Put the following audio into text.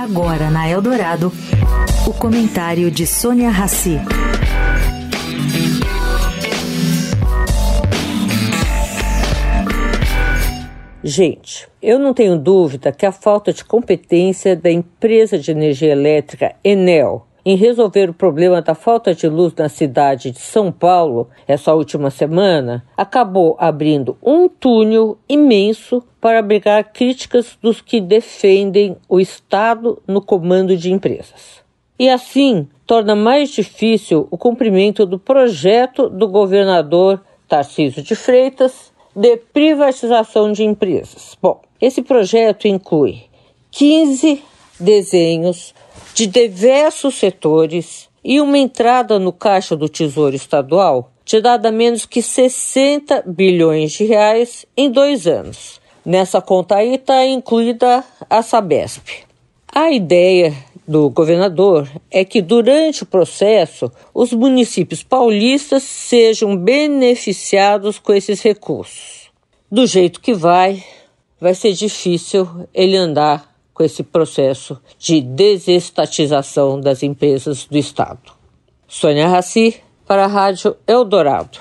Agora na Eldorado, o comentário de Sônia Rassi. Gente, eu não tenho dúvida que a falta de competência da empresa de energia elétrica Enel em resolver o problema da falta de luz na cidade de São Paulo essa última semana acabou abrindo um túnel imenso para abrigar críticas dos que defendem o Estado no comando de empresas. E assim torna mais difícil o cumprimento do projeto do governador Tarcísio de Freitas de privatização de empresas. Bom, esse projeto inclui 15 desenhos de diversos setores e uma entrada no caixa do Tesouro Estadual de nada menos que 60 bilhões de reais em dois anos. Nessa conta aí está incluída a Sabesp. A ideia do governador é que durante o processo os municípios paulistas sejam beneficiados com esses recursos. Do jeito que vai, vai ser difícil ele andar com esse processo de desestatização das empresas do Estado. Sônia Raci, para a Rádio Eldorado.